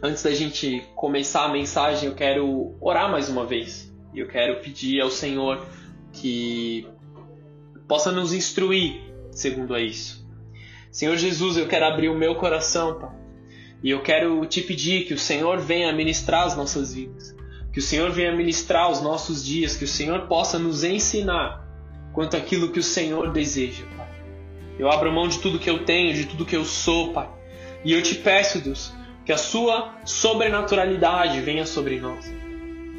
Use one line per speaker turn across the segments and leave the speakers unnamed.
Antes da gente começar a mensagem, eu quero orar mais uma vez. E eu quero pedir ao Senhor que possa nos instruir segundo a isso. Senhor Jesus, eu quero abrir o meu coração, Pai. E eu quero te pedir que o Senhor venha ministrar as nossas vidas. Que o Senhor venha ministrar os nossos dias. Que o Senhor possa nos ensinar quanto àquilo que o Senhor deseja, Pai. Eu abro mão de tudo que eu tenho, de tudo que eu sou, Pai. E eu te peço, Deus, que a sua sobrenaturalidade venha sobre nós.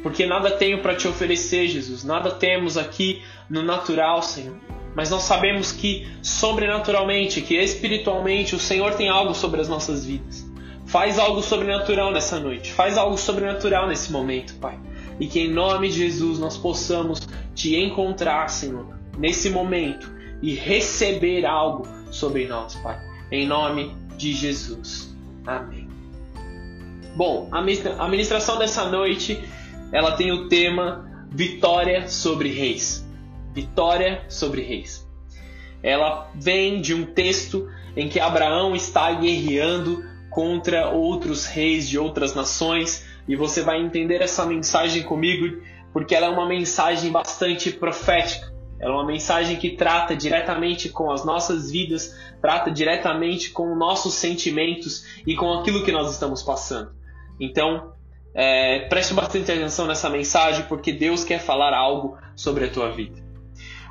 Porque nada tenho para te oferecer, Jesus. Nada temos aqui no natural, Senhor. Mas nós sabemos que sobrenaturalmente, que espiritualmente, o Senhor tem algo sobre as nossas vidas. Faz algo sobrenatural nessa noite. Faz algo sobrenatural nesse momento, Pai. E que em nome de Jesus nós possamos te encontrar, Senhor, nesse momento e receber algo sobre nós, Pai. Em nome de Jesus. Amém. Bom, a ministração dessa noite, ela tem o tema Vitória sobre Reis. Vitória sobre Reis. Ela vem de um texto em que Abraão está guerreando contra outros reis de outras nações, e você vai entender essa mensagem comigo porque ela é uma mensagem bastante profética. Ela é uma mensagem que trata diretamente com as nossas vidas, trata diretamente com nossos sentimentos e com aquilo que nós estamos passando. Então, é, preste bastante atenção nessa mensagem, porque Deus quer falar algo sobre a tua vida.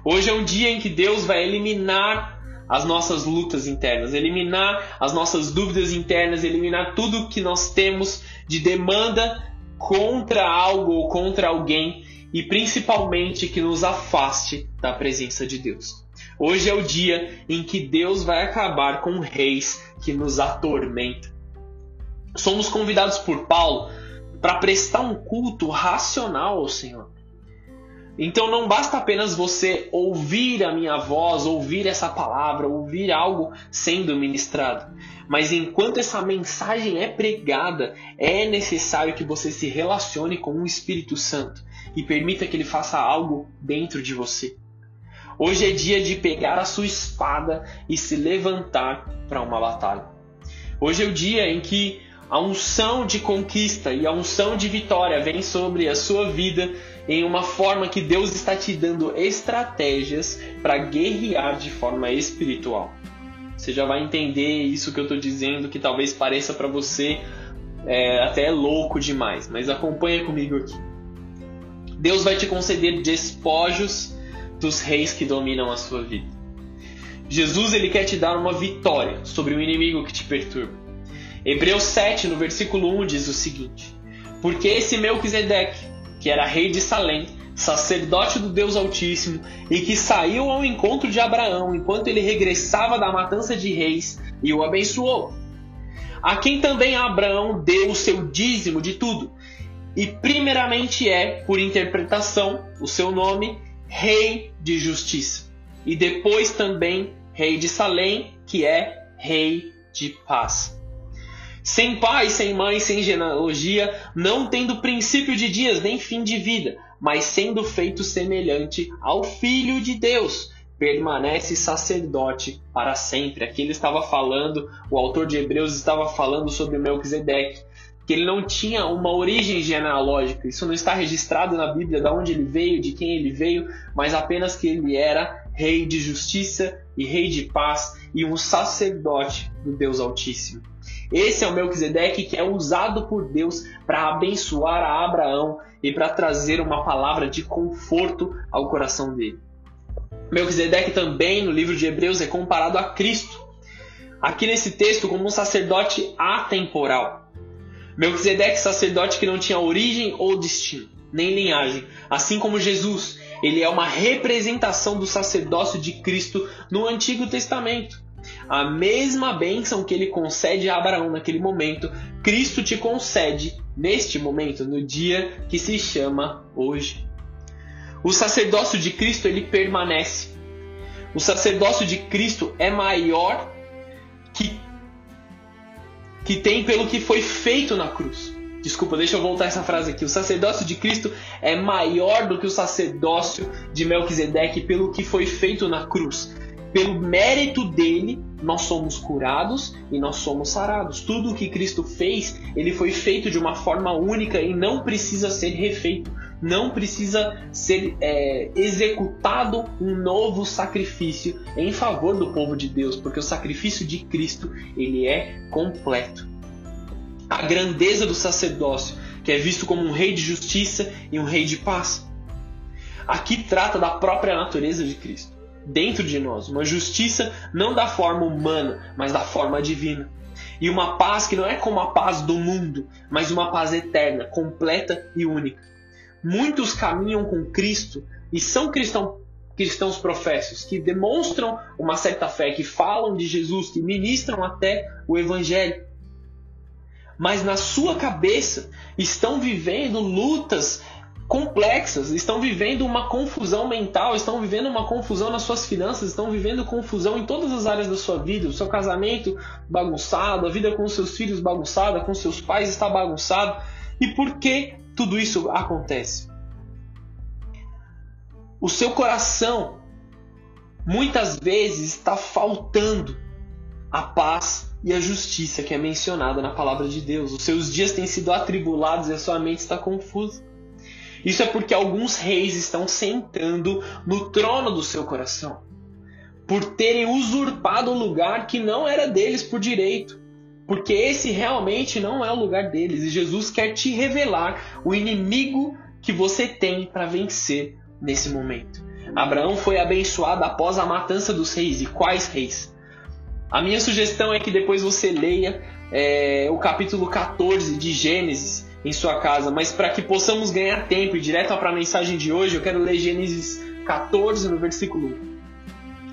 Hoje é um dia em que Deus vai eliminar as nossas lutas internas, eliminar as nossas dúvidas internas, eliminar tudo que nós temos de demanda contra algo ou contra alguém e principalmente que nos afaste da presença de Deus. Hoje é o dia em que Deus vai acabar com reis que nos atormentam. Somos convidados por Paulo para prestar um culto racional ao Senhor. Então não basta apenas você ouvir a minha voz, ouvir essa palavra, ouvir algo sendo ministrado. Mas enquanto essa mensagem é pregada, é necessário que você se relacione com o Espírito Santo e permita que ele faça algo dentro de você. Hoje é dia de pegar a sua espada e se levantar para uma batalha. Hoje é o dia em que a unção de conquista e a unção de vitória vem sobre a sua vida em uma forma que Deus está te dando estratégias para guerrear de forma espiritual. Você já vai entender isso que eu estou dizendo, que talvez pareça para você é, até louco demais, mas acompanha comigo aqui. Deus vai te conceder despojos dos reis que dominam a sua vida. Jesus ele quer te dar uma vitória sobre o inimigo que te perturba. Hebreus 7, no versículo 1, diz o seguinte: Porque esse Melquisedeque, que era rei de Salém, sacerdote do Deus Altíssimo, e que saiu ao encontro de Abraão enquanto ele regressava da matança de reis, e o abençoou. A quem também Abraão deu o seu dízimo de tudo, e primeiramente é, por interpretação, o seu nome, Rei de Justiça, e depois também Rei de Salém, que é Rei de Paz sem pai, sem mãe, sem genealogia, não tendo princípio de dias nem fim de vida, mas sendo feito semelhante ao Filho de Deus, permanece sacerdote para sempre. Aqui ele estava falando, o autor de Hebreus estava falando sobre Melquisedeque, que ele não tinha uma origem genealógica. Isso não está registrado na Bíblia de onde ele veio, de quem ele veio, mas apenas que ele era rei de justiça e rei de paz e um sacerdote do Deus Altíssimo. Esse é o Melquisedeque que é usado por Deus para abençoar a Abraão e para trazer uma palavra de conforto ao coração dele. Melquisedeque também, no livro de Hebreus, é comparado a Cristo. Aqui nesse texto, como um sacerdote atemporal. Melquisedeque, sacerdote que não tinha origem ou destino, nem linhagem. Assim como Jesus, ele é uma representação do sacerdócio de Cristo no Antigo Testamento. A mesma bênção que ele concede a Abraão naquele momento, Cristo te concede neste momento, no dia que se chama hoje. O sacerdócio de Cristo ele permanece. O sacerdócio de Cristo é maior que que tem pelo que foi feito na cruz. Desculpa, deixa eu voltar essa frase aqui. O sacerdócio de Cristo é maior do que o sacerdócio de Melquisedeque pelo que foi feito na cruz. Pelo mérito dele, nós somos curados e nós somos sarados. Tudo o que Cristo fez, ele foi feito de uma forma única e não precisa ser refeito. Não precisa ser é, executado um novo sacrifício em favor do povo de Deus, porque o sacrifício de Cristo ele é completo. A grandeza do sacerdócio, que é visto como um rei de justiça e um rei de paz. Aqui trata da própria natureza de Cristo dentro de nós, uma justiça não da forma humana, mas da forma divina. E uma paz que não é como a paz do mundo, mas uma paz eterna, completa e única. Muitos caminham com Cristo e são cristão, cristãos professos, que demonstram uma certa fé, que falam de Jesus, que ministram até o Evangelho. Mas na sua cabeça estão vivendo lutas complexas, estão vivendo uma confusão mental, estão vivendo uma confusão nas suas finanças, estão vivendo confusão em todas as áreas da sua vida, o seu casamento bagunçado, a vida com seus filhos bagunçada, com seus pais está bagunçado. E por que tudo isso acontece? O seu coração muitas vezes está faltando a paz e a justiça que é mencionada na palavra de Deus. Os seus dias têm sido atribulados e a sua mente está confusa. Isso é porque alguns reis estão sentando no trono do seu coração, por terem usurpado o lugar que não era deles por direito. Porque esse realmente não é o lugar deles. E Jesus quer te revelar o inimigo que você tem para vencer nesse momento. Abraão foi abençoado após a matança dos reis. E quais reis? A minha sugestão é que depois você leia é, o capítulo 14 de Gênesis em sua casa, mas para que possamos ganhar tempo e direto para a mensagem de hoje, eu quero ler Gênesis 14 no versículo 1.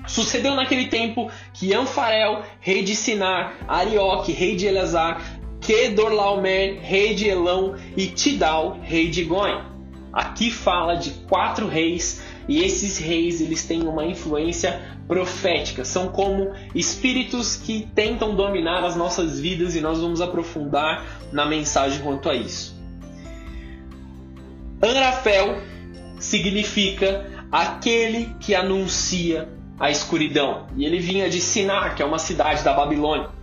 Sucedeu naquele tempo que Anfarel, rei de Sinar, Arioque, rei de Elazar, Kedorlaomer, rei de Elão e Tidal, rei de Goim. Aqui fala de quatro reis e esses reis eles têm uma influência profética, são como espíritos que tentam dominar as nossas vidas e nós vamos aprofundar na mensagem quanto a isso. Anrafel significa aquele que anuncia a escuridão. E ele vinha de Sinar, que é uma cidade da Babilônia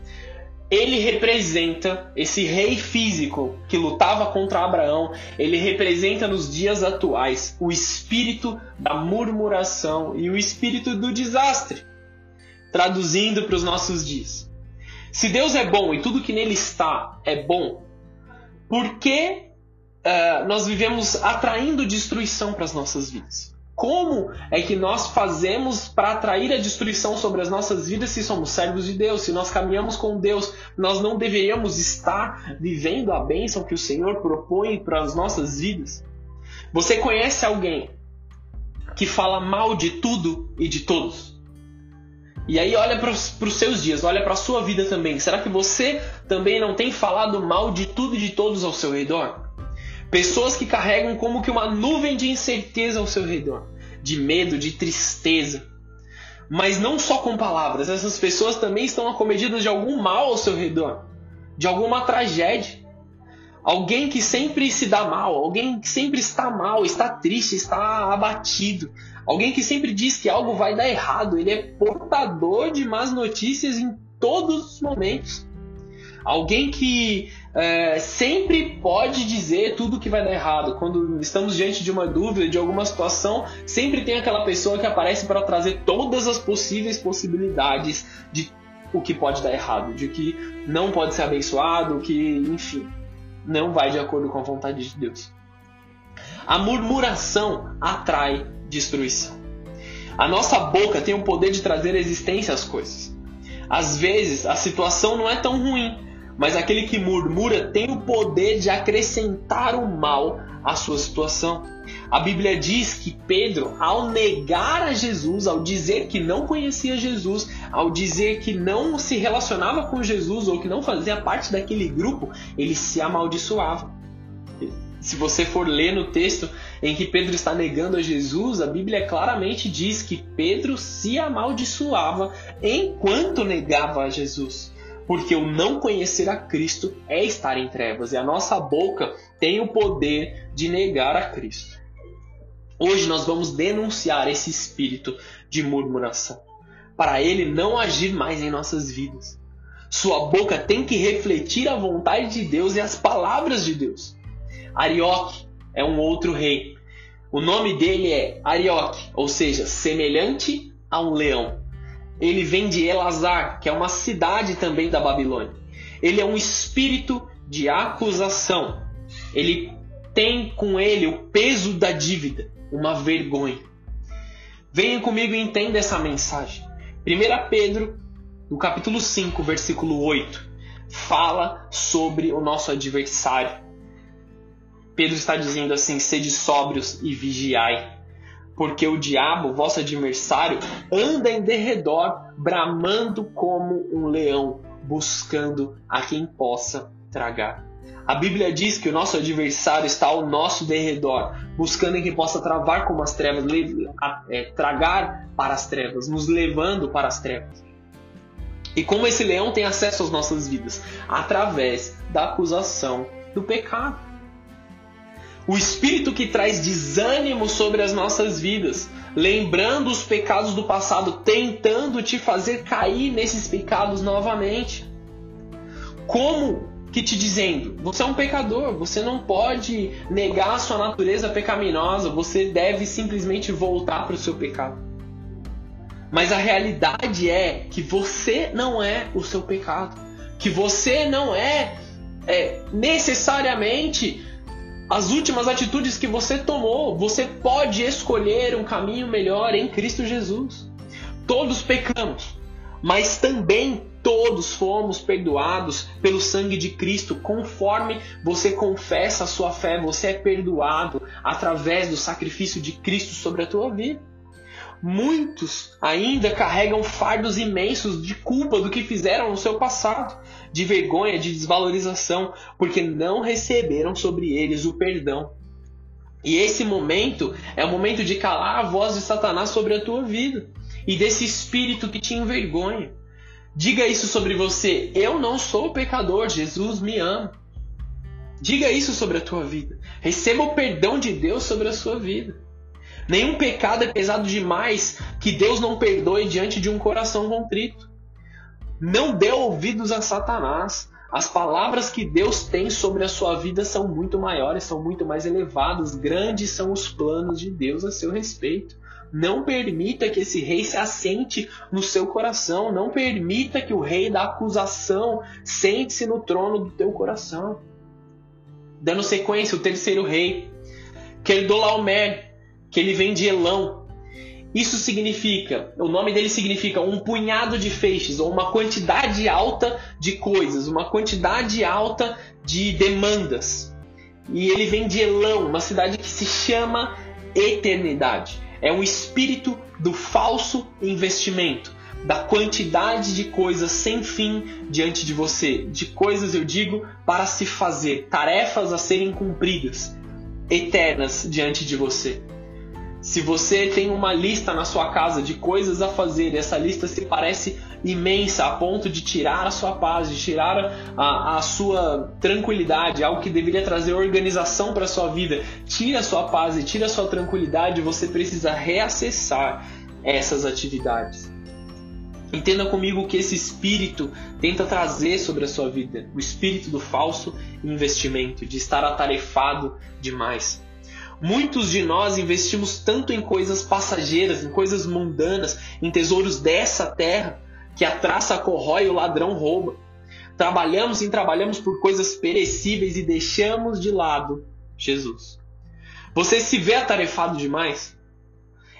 ele representa esse rei físico que lutava contra Abraão, ele representa nos dias atuais o espírito da murmuração e o espírito do desastre, traduzindo para os nossos dias. Se Deus é bom e tudo que nele está é bom, por que uh, nós vivemos atraindo destruição para as nossas vidas? Como é que nós fazemos para atrair a destruição sobre as nossas vidas se somos servos de Deus, se nós caminhamos com Deus? Nós não deveríamos estar vivendo a bênção que o Senhor propõe para as nossas vidas? Você conhece alguém que fala mal de tudo e de todos? E aí olha para os seus dias, olha para a sua vida também. Será que você também não tem falado mal de tudo e de todos ao seu redor? Pessoas que carregam como que uma nuvem de incerteza ao seu redor, de medo, de tristeza. Mas não só com palavras, essas pessoas também estão acometidas de algum mal ao seu redor, de alguma tragédia. Alguém que sempre se dá mal, alguém que sempre está mal, está triste, está abatido. Alguém que sempre diz que algo vai dar errado, ele é portador de más notícias em todos os momentos. Alguém que é, sempre pode dizer tudo que vai dar errado. Quando estamos diante de uma dúvida, de alguma situação, sempre tem aquela pessoa que aparece para trazer todas as possíveis possibilidades de o que pode dar errado, de que não pode ser abençoado, que, enfim, não vai de acordo com a vontade de Deus. A murmuração atrai destruição. A nossa boca tem o poder de trazer existência às coisas. Às vezes, a situação não é tão ruim, mas aquele que murmura tem o poder de acrescentar o mal à sua situação. A Bíblia diz que Pedro, ao negar a Jesus, ao dizer que não conhecia Jesus, ao dizer que não se relacionava com Jesus ou que não fazia parte daquele grupo, ele se amaldiçoava. Se você for ler no texto em que Pedro está negando a Jesus, a Bíblia claramente diz que Pedro se amaldiçoava enquanto negava a Jesus porque o não conhecer a Cristo é estar em trevas e a nossa boca tem o poder de negar a Cristo. Hoje nós vamos denunciar esse espírito de murmuração. para ele não agir mais em nossas vidas. Sua boca tem que refletir a vontade de Deus e as palavras de Deus. Arioque é um outro rei. O nome dele é Arioque, ou seja, semelhante a um leão. Ele vem de Elazar, que é uma cidade também da Babilônia. Ele é um espírito de acusação. Ele tem com ele o peso da dívida, uma vergonha. Venha comigo e entenda essa mensagem. 1 Pedro, no capítulo 5, versículo 8, fala sobre o nosso adversário. Pedro está dizendo assim: sede sóbrios e vigiai, porque o diabo, vosso adversário, anda em derredor, bramando como um leão, buscando a quem possa tragar. A Bíblia diz que o nosso adversário está ao nosso derredor, buscando em quem possa travar como as trevas, é, tragar para as trevas, nos levando para as trevas. E como esse leão tem acesso às nossas vidas? Através da acusação do pecado. O espírito que traz desânimo sobre as nossas vidas, lembrando os pecados do passado, tentando te fazer cair nesses pecados novamente. Como que te dizendo, você é um pecador, você não pode negar a sua natureza pecaminosa, você deve simplesmente voltar para o seu pecado. Mas a realidade é que você não é o seu pecado, que você não é, é necessariamente as últimas atitudes que você tomou. Você pode escolher um caminho melhor em Cristo Jesus. Todos pecamos, mas também todos fomos perdoados pelo sangue de Cristo. Conforme você confessa a sua fé, você é perdoado através do sacrifício de Cristo sobre a tua vida. Muitos ainda carregam fardos imensos de culpa do que fizeram no seu passado, de vergonha, de desvalorização, porque não receberam sobre eles o perdão. E esse momento é o momento de calar a voz de Satanás sobre a tua vida e desse espírito que te envergonha. Diga isso sobre você. Eu não sou pecador, Jesus me ama. Diga isso sobre a tua vida. Receba o perdão de Deus sobre a sua vida. Nenhum pecado é pesado demais que Deus não perdoe diante de um coração contrito. Não dê ouvidos a Satanás. As palavras que Deus tem sobre a sua vida são muito maiores, são muito mais elevadas. Grandes são os planos de Deus a seu respeito. Não permita que esse rei se assente no seu coração. Não permita que o rei da acusação sente-se no trono do teu coração. Dando sequência, o terceiro rei, Kedolaomer, que ele vem de Elão. Isso significa, o nome dele significa um punhado de feixes, ou uma quantidade alta de coisas, uma quantidade alta de demandas. E ele vem de Elão, uma cidade que se chama Eternidade. É um espírito do falso investimento, da quantidade de coisas sem fim diante de você, de coisas, eu digo, para se fazer, tarefas a serem cumpridas, eternas diante de você. Se você tem uma lista na sua casa de coisas a fazer, essa lista se parece imensa a ponto de tirar a sua paz, de tirar a, a sua tranquilidade, algo que deveria trazer organização para a sua vida, tira a sua paz e tira a sua tranquilidade, você precisa reacessar essas atividades. Entenda comigo que esse espírito tenta trazer sobre a sua vida, o espírito do falso investimento, de estar atarefado demais. Muitos de nós investimos tanto em coisas passageiras, em coisas mundanas, em tesouros dessa terra, que a traça corrói e o ladrão rouba. Trabalhamos e trabalhamos por coisas perecíveis e deixamos de lado Jesus. Você se vê atarefado demais?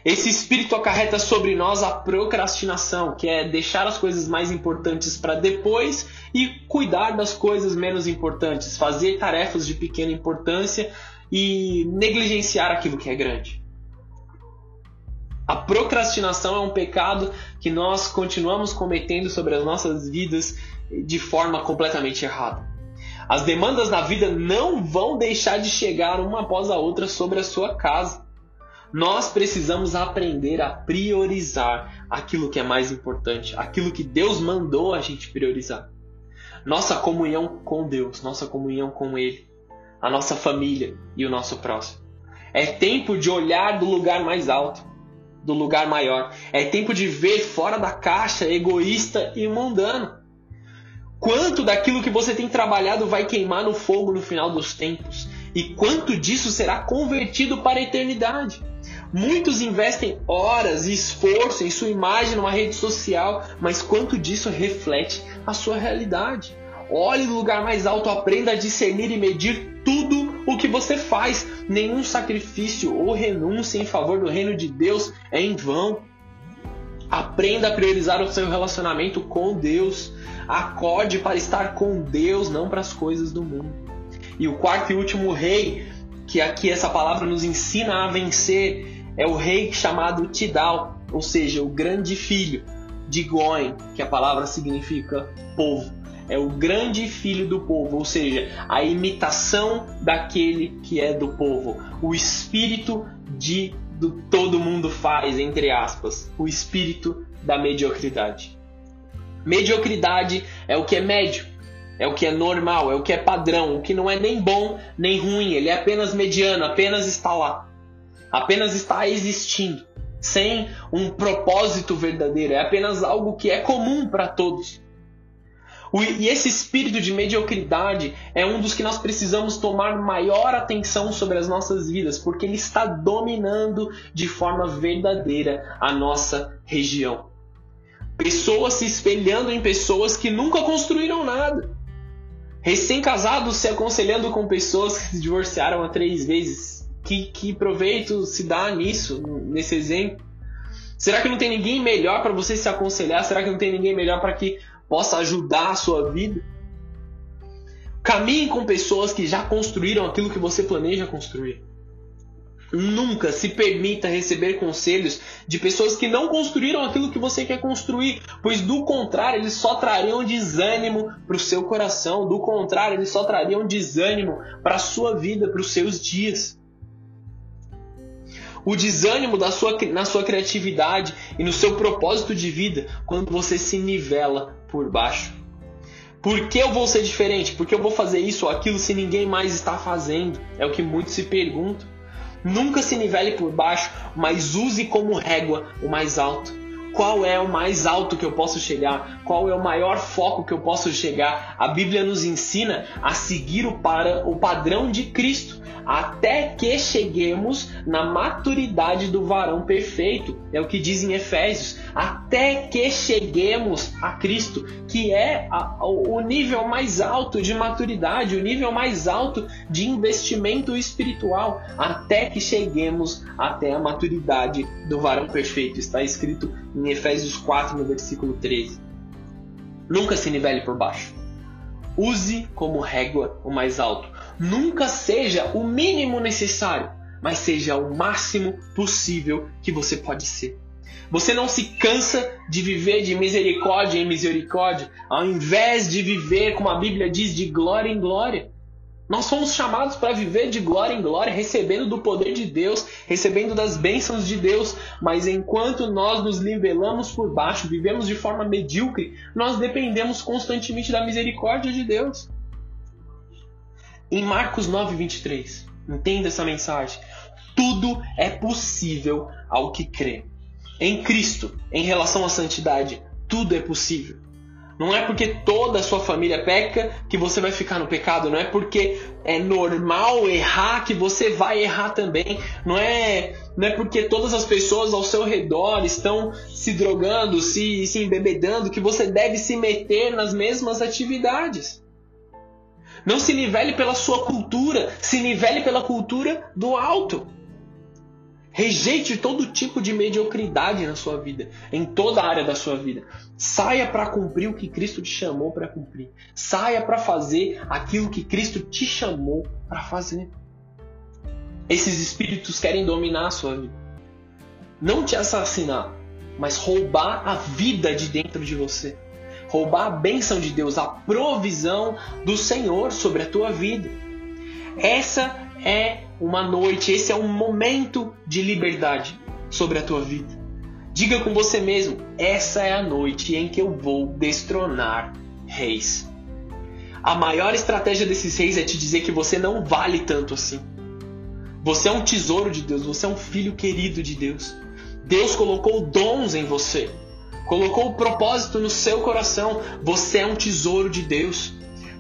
Esse espírito acarreta sobre nós a procrastinação, que é deixar as coisas mais importantes para depois e cuidar das coisas menos importantes, fazer tarefas de pequena importância e negligenciar aquilo que é grande. A procrastinação é um pecado que nós continuamos cometendo sobre as nossas vidas de forma completamente errada. As demandas na vida não vão deixar de chegar uma após a outra sobre a sua casa. Nós precisamos aprender a priorizar aquilo que é mais importante, aquilo que Deus mandou a gente priorizar. Nossa comunhão com Deus, nossa comunhão com Ele a nossa família e o nosso próximo. É tempo de olhar do lugar mais alto. do lugar maior. É tempo de ver fora da caixa, egoísta e mundano. Quanto daquilo que você tem trabalhado vai queimar no fogo no final dos tempos? E quanto disso será convertido para a eternidade? Muitos investem horas e esforço em sua imagem numa rede social, mas quanto disso reflete a sua realidade? Olhe no lugar mais alto, aprenda a discernir e medir tudo o que você faz. Nenhum sacrifício ou renúncia em favor do reino de Deus é em vão. Aprenda a priorizar o seu relacionamento com Deus. Acorde para estar com Deus, não para as coisas do mundo. E o quarto e último rei, que aqui essa palavra nos ensina a vencer, é o rei chamado Tidal, ou seja, o grande filho de Goen, que a palavra significa povo é o grande filho do povo, ou seja, a imitação daquele que é do povo, o espírito de do todo mundo faz, entre aspas, o espírito da mediocridade. Mediocridade é o que é médio, é o que é normal, é o que é padrão, o que não é nem bom nem ruim, ele é apenas mediano, apenas está lá, apenas está existindo, sem um propósito verdadeiro, é apenas algo que é comum para todos. E esse espírito de mediocridade é um dos que nós precisamos tomar maior atenção sobre as nossas vidas, porque ele está dominando de forma verdadeira a nossa região. Pessoas se espelhando em pessoas que nunca construíram nada. Recém-casados se aconselhando com pessoas que se divorciaram há três vezes. Que, que proveito se dá nisso, nesse exemplo? Será que não tem ninguém melhor para você se aconselhar? Será que não tem ninguém melhor para que possa ajudar a sua vida. Caminhe com pessoas que já construíram aquilo que você planeja construir. Nunca se permita receber conselhos de pessoas que não construíram aquilo que você quer construir, pois do contrário, eles só trariam desânimo para o seu coração, do contrário, eles só trariam desânimo para a sua vida, para os seus dias. O desânimo da sua, na sua criatividade e no seu propósito de vida quando você se nivela por baixo. Por que eu vou ser diferente? Por que eu vou fazer isso ou aquilo se ninguém mais está fazendo? É o que muitos se perguntam. Nunca se nivele por baixo, mas use como régua o mais alto. Qual é o mais alto que eu posso chegar? Qual é o maior foco que eu posso chegar? A Bíblia nos ensina a seguir o, para, o padrão de Cristo até que cheguemos na maturidade do varão perfeito. É o que diz em Efésios. Até que cheguemos a Cristo, que é a, o nível mais alto de maturidade, o nível mais alto de investimento espiritual. Até que cheguemos até a maturidade do varão perfeito. Está escrito em Efésios 4, no versículo 13. Nunca se nivele por baixo. Use como régua o mais alto nunca seja o mínimo necessário, mas seja o máximo possível que você pode ser. Você não se cansa de viver de misericórdia em misericórdia, ao invés de viver, como a Bíblia diz, de glória em glória. Nós fomos chamados para viver de glória em glória, recebendo do poder de Deus, recebendo das bênçãos de Deus, mas enquanto nós nos nivelamos por baixo, vivemos de forma medíocre, nós dependemos constantemente da misericórdia de Deus. Em Marcos 9, 23, entenda essa mensagem. Tudo é possível ao que crê. Em Cristo, em relação à santidade, tudo é possível. Não é porque toda a sua família peca que você vai ficar no pecado. Não é porque é normal errar que você vai errar também. Não é, não é porque todas as pessoas ao seu redor estão se drogando, se, se embebedando, que você deve se meter nas mesmas atividades. Não se nivele pela sua cultura, se nivele pela cultura do alto. Rejeite todo tipo de mediocridade na sua vida, em toda a área da sua vida. Saia para cumprir o que Cristo te chamou para cumprir. Saia para fazer aquilo que Cristo te chamou para fazer. Esses espíritos querem dominar a sua vida. Não te assassinar, mas roubar a vida de dentro de você roubar a bênção de Deus, a provisão do Senhor sobre a tua vida. Essa é uma noite, esse é um momento de liberdade sobre a tua vida. Diga com você mesmo: essa é a noite em que eu vou destronar reis. A maior estratégia desses reis é te dizer que você não vale tanto assim. Você é um tesouro de Deus, você é um filho querido de Deus. Deus colocou dons em você. Colocou o propósito no seu coração. Você é um tesouro de Deus.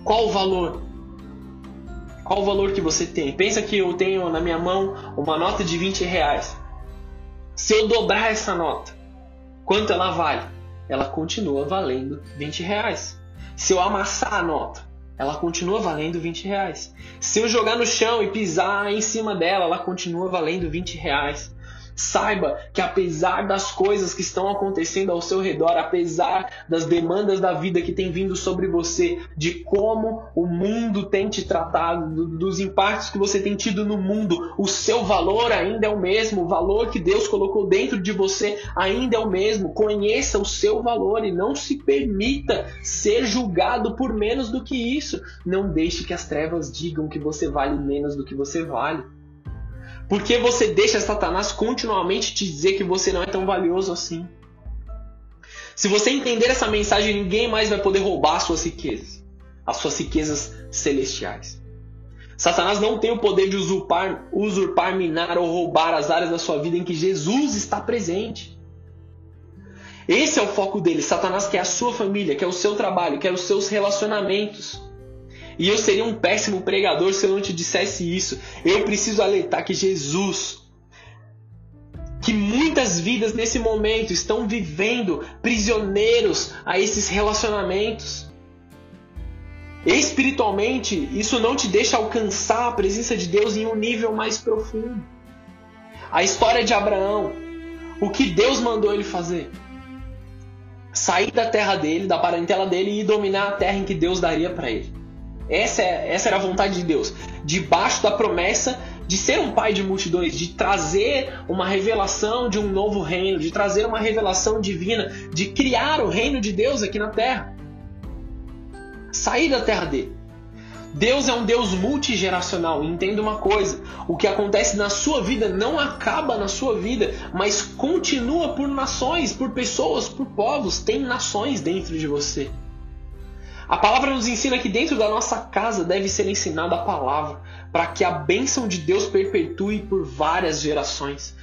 Qual o valor? Qual o valor que você tem? Pensa que eu tenho na minha mão uma nota de 20 reais. Se eu dobrar essa nota, quanto ela vale? Ela continua valendo 20 reais. Se eu amassar a nota, ela continua valendo 20 reais. Se eu jogar no chão e pisar em cima dela, ela continua valendo 20 reais. Saiba que apesar das coisas que estão acontecendo ao seu redor, apesar das demandas da vida que tem vindo sobre você, de como o mundo tem te tratado, dos impactos que você tem tido no mundo, o seu valor ainda é o mesmo, o valor que Deus colocou dentro de você ainda é o mesmo. Conheça o seu valor e não se permita ser julgado por menos do que isso. Não deixe que as trevas digam que você vale menos do que você vale. Porque você deixa Satanás continuamente te dizer que você não é tão valioso assim. Se você entender essa mensagem, ninguém mais vai poder roubar as suas riquezas, as suas riquezas celestiais. Satanás não tem o poder de usurpar, usurpar, minar ou roubar as áreas da sua vida em que Jesus está presente. Esse é o foco dele. Satanás quer a sua família, quer o seu trabalho, quer os seus relacionamentos. E eu seria um péssimo pregador se eu não te dissesse isso. Eu preciso alertar que Jesus, que muitas vidas nesse momento estão vivendo prisioneiros a esses relacionamentos. Espiritualmente, isso não te deixa alcançar a presença de Deus em um nível mais profundo. A história de Abraão, o que Deus mandou ele fazer? Sair da terra dele, da parentela dele e dominar a terra em que Deus daria para ele. Essa, é, essa era a vontade de Deus. Debaixo da promessa de ser um pai de multidões, de trazer uma revelação de um novo reino, de trazer uma revelação divina, de criar o reino de Deus aqui na terra. Sair da terra dele. Deus é um Deus multigeracional. Entenda uma coisa: o que acontece na sua vida não acaba na sua vida, mas continua por nações, por pessoas, por povos. Tem nações dentro de você. A palavra nos ensina que dentro da nossa casa deve ser ensinada a palavra, para que a bênção de Deus perpetue por várias gerações.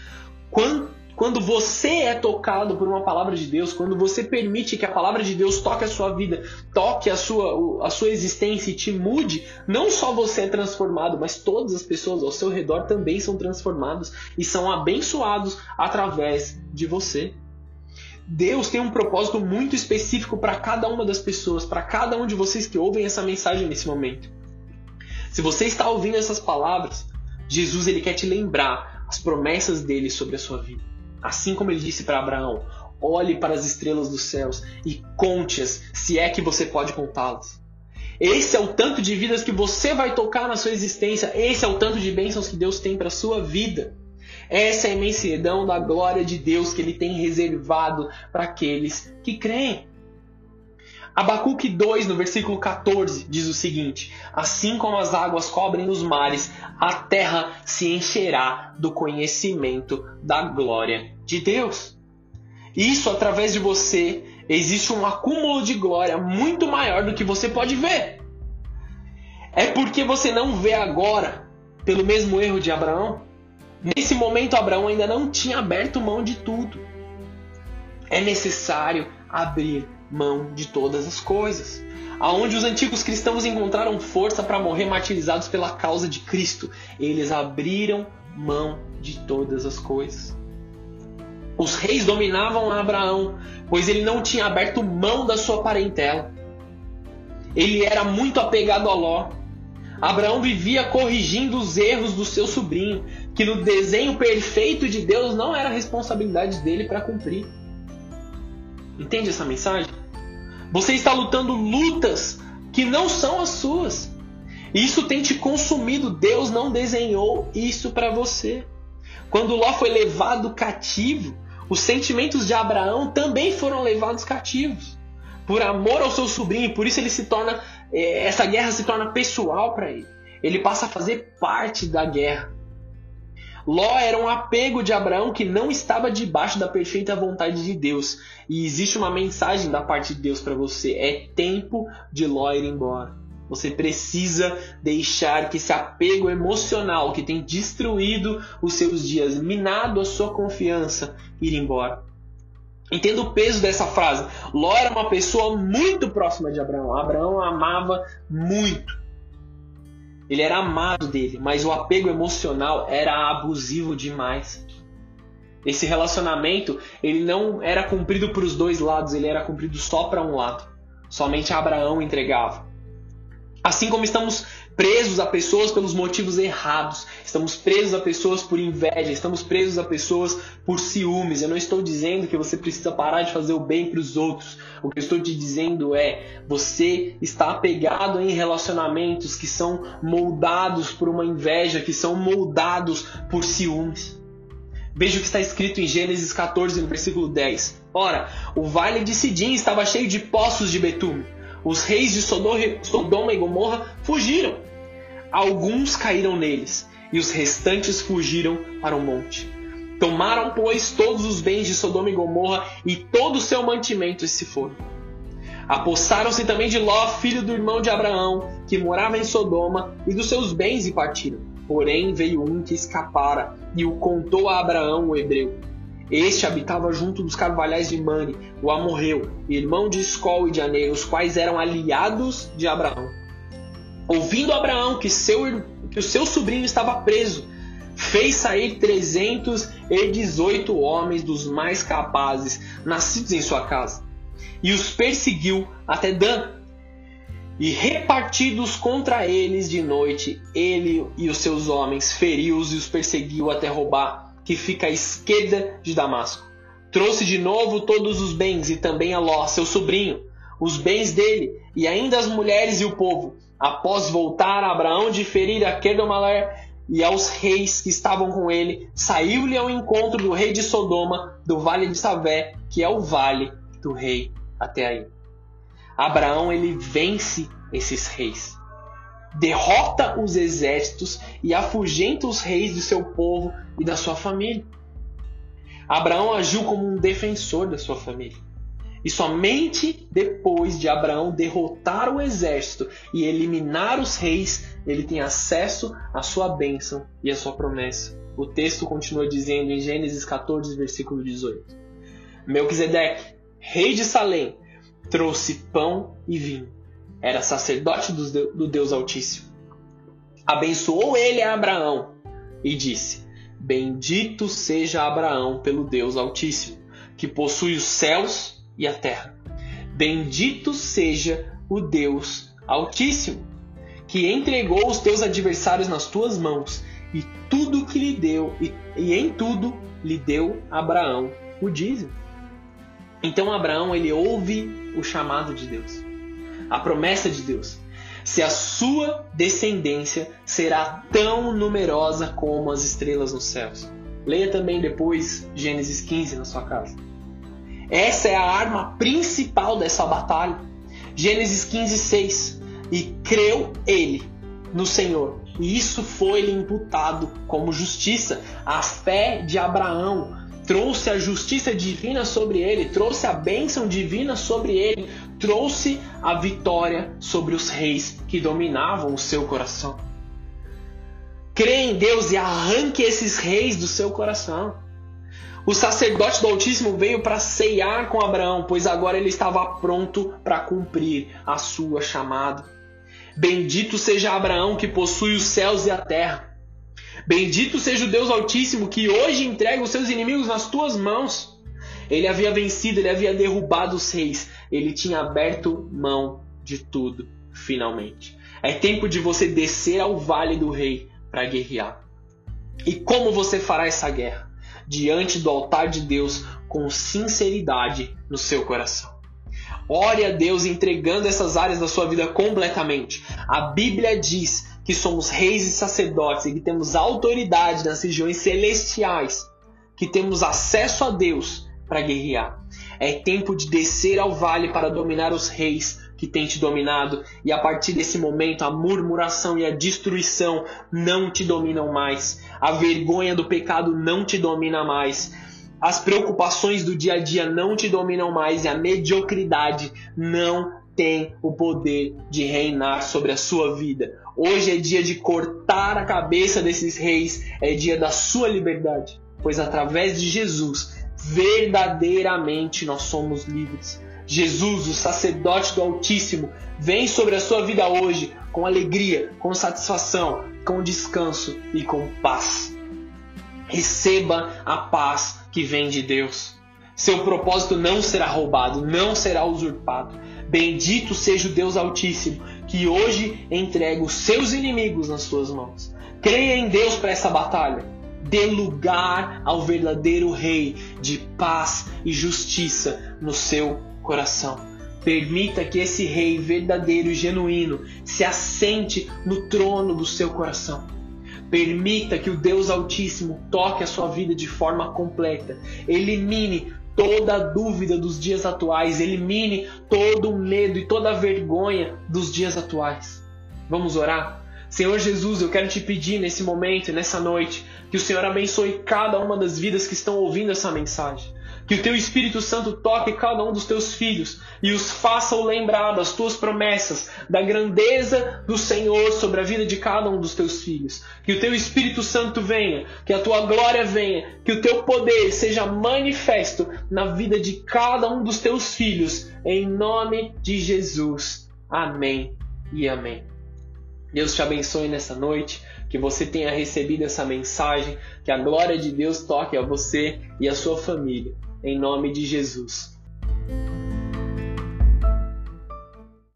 Quando, você é tocado por uma palavra de Deus, quando você permite que a palavra de Deus toque a sua vida, toque a sua, a sua existência e te mude, não só você é transformado, mas todas as pessoas ao seu redor também são transformadas e são abençoados através de você. Deus tem um propósito muito específico para cada uma das pessoas, para cada um de vocês que ouvem essa mensagem nesse momento. Se você está ouvindo essas palavras, Jesus ele quer te lembrar as promessas dele sobre a sua vida. Assim como ele disse para Abraão: olhe para as estrelas dos céus e conte-as, se é que você pode contá-las. Esse é o tanto de vidas que você vai tocar na sua existência, esse é o tanto de bênçãos que Deus tem para sua vida. Essa é a imensidão da glória de Deus que ele tem reservado para aqueles que creem. Abacuque 2, no versículo 14, diz o seguinte: Assim como as águas cobrem os mares, a terra se encherá do conhecimento da glória de Deus. Isso, através de você, existe um acúmulo de glória muito maior do que você pode ver. É porque você não vê agora, pelo mesmo erro de Abraão, Nesse momento, Abraão ainda não tinha aberto mão de tudo. É necessário abrir mão de todas as coisas. Aonde os antigos cristãos encontraram força para morrer martirizados pela causa de Cristo, eles abriram mão de todas as coisas. Os reis dominavam Abraão, pois ele não tinha aberto mão da sua parentela. Ele era muito apegado a Ló. Abraão vivia corrigindo os erros do seu sobrinho, que no desenho perfeito de Deus não era responsabilidade dele para cumprir. Entende essa mensagem? Você está lutando lutas que não são as suas. Isso tem te consumido. Deus não desenhou isso para você. Quando Ló foi levado cativo, os sentimentos de Abraão também foram levados cativos. Por amor ao seu sobrinho, por isso ele se torna essa guerra se torna pessoal para ele. Ele passa a fazer parte da guerra. Ló era um apego de Abraão que não estava debaixo da perfeita vontade de Deus. E existe uma mensagem da parte de Deus para você: é tempo de Ló ir embora. Você precisa deixar que esse apego emocional que tem destruído os seus dias, minado a sua confiança, ir embora. Entenda o peso dessa frase. Ló era uma pessoa muito próxima de Abraão. Abraão amava muito. Ele era amado dele, mas o apego emocional era abusivo demais. Esse relacionamento, ele não era cumprido para os dois lados, ele era cumprido só para um lado. Somente Abraão entregava. Assim como estamos presos a pessoas pelos motivos errados, estamos presos a pessoas por inveja, estamos presos a pessoas por ciúmes. Eu não estou dizendo que você precisa parar de fazer o bem para os outros. O que eu estou te dizendo é: você está apegado em relacionamentos que são moldados por uma inveja, que são moldados por ciúmes. Veja o que está escrito em Gênesis 14, no versículo 10. Ora, o vale de Sidim estava cheio de poços de betume. Os reis de Sodoma e Gomorra fugiram. Alguns caíram neles, e os restantes fugiram para o monte. Tomaram, pois, todos os bens de Sodoma e Gomorra e todo o seu mantimento e se foram. Apossaram-se também de Ló, filho do irmão de Abraão, que morava em Sodoma, e dos seus bens e partiram. Porém veio um que escapara e o contou a Abraão, o hebreu. Este habitava junto dos carvalhais de Mane, o amorreu, irmão de Escol e de Aner, os quais eram aliados de Abraão. Ouvindo Abraão que, seu, que o seu sobrinho estava preso, fez sair 318 homens dos mais capazes, nascidos em sua casa, e os perseguiu até Dan, e repartidos contra eles de noite, ele e os seus homens feriu-os e os perseguiu até roubar, que fica à esquerda de Damasco. Trouxe de novo todos os bens e também a Ló, seu sobrinho, os bens dele e ainda as mulheres e o povo. Após voltar a Abraão de ferir a Kedomaler e aos reis que estavam com ele, saiu-lhe ao encontro do rei de Sodoma, do vale de Savé, que é o vale do rei até aí. Abraão ele vence esses reis. Derrota os exércitos e afugenta os reis do seu povo e da sua família. Abraão agiu como um defensor da sua família. E somente depois de Abraão derrotar o exército e eliminar os reis, ele tem acesso à sua bênção e à sua promessa. O texto continua dizendo em Gênesis 14, versículo 18: Melquisedeque, rei de Salém, trouxe pão e vinho. Era sacerdote do Deus Altíssimo. Abençoou ele a Abraão e disse: Bendito seja Abraão pelo Deus Altíssimo, que possui os céus e a terra. Bendito seja o Deus Altíssimo, que entregou os teus adversários nas tuas mãos, e tudo que lhe deu, e, e em tudo lhe deu Abraão o dízimo. Então Abraão ele ouve o chamado de Deus, a promessa de Deus. Se a sua descendência será tão numerosa como as estrelas nos céus. Leia também depois Gênesis 15 na sua casa. Essa é a arma principal dessa batalha. Gênesis 15, 6. E creu ele no Senhor, e isso foi-lhe imputado como justiça. A fé de Abraão trouxe a justiça divina sobre ele, trouxe a bênção divina sobre ele, trouxe a vitória sobre os reis que dominavam o seu coração. Crê em Deus e arranque esses reis do seu coração. O sacerdote do Altíssimo veio para ceiar com Abraão, pois agora ele estava pronto para cumprir a sua chamada. Bendito seja Abraão que possui os céus e a terra Bendito seja o Deus Altíssimo que hoje entrega os seus inimigos nas tuas mãos. Ele havia vencido, ele havia derrubado os reis, ele tinha aberto mão de tudo, finalmente. É tempo de você descer ao vale do rei para guerrear. E como você fará essa guerra? Diante do altar de Deus com sinceridade no seu coração. Ore a Deus entregando essas áreas da sua vida completamente. A Bíblia diz que somos reis e sacerdotes e que temos autoridade nas regiões celestiais, que temos acesso a Deus para guerrear. É tempo de descer ao vale para dominar os reis que têm te dominado, e a partir desse momento a murmuração e a destruição não te dominam mais, a vergonha do pecado não te domina mais. As preocupações do dia a dia não te dominam mais e a mediocridade não tem o poder de reinar sobre a sua vida. Hoje é dia de cortar a cabeça desses reis, é dia da sua liberdade, pois através de Jesus, verdadeiramente nós somos livres. Jesus, o sacerdote do Altíssimo, vem sobre a sua vida hoje com alegria, com satisfação, com descanso e com paz. Receba a paz que vem de Deus. Seu propósito não será roubado, não será usurpado. Bendito seja o Deus Altíssimo, que hoje entrega os seus inimigos nas suas mãos. Creia em Deus para essa batalha. Dê lugar ao verdadeiro Rei de paz e justiça no seu coração. Permita que esse Rei verdadeiro e genuíno se assente no trono do seu coração. Permita que o Deus Altíssimo toque a sua vida de forma completa. Elimine toda a dúvida dos dias atuais, elimine todo o medo e toda a vergonha dos dias atuais. Vamos orar? Senhor Jesus, eu quero te pedir nesse momento, nessa noite, que o Senhor abençoe cada uma das vidas que estão ouvindo essa mensagem. Que o teu Espírito Santo toque cada um dos teus filhos e os faça lembrar das tuas promessas, da grandeza do Senhor sobre a vida de cada um dos teus filhos. Que o teu Espírito Santo venha, que a tua glória venha, que o teu poder seja manifesto na vida de cada um dos teus filhos, em nome de Jesus. Amém e amém. Deus te abençoe nessa noite, que você tenha recebido essa mensagem, que a glória de Deus toque a você e a sua família em nome de Jesus.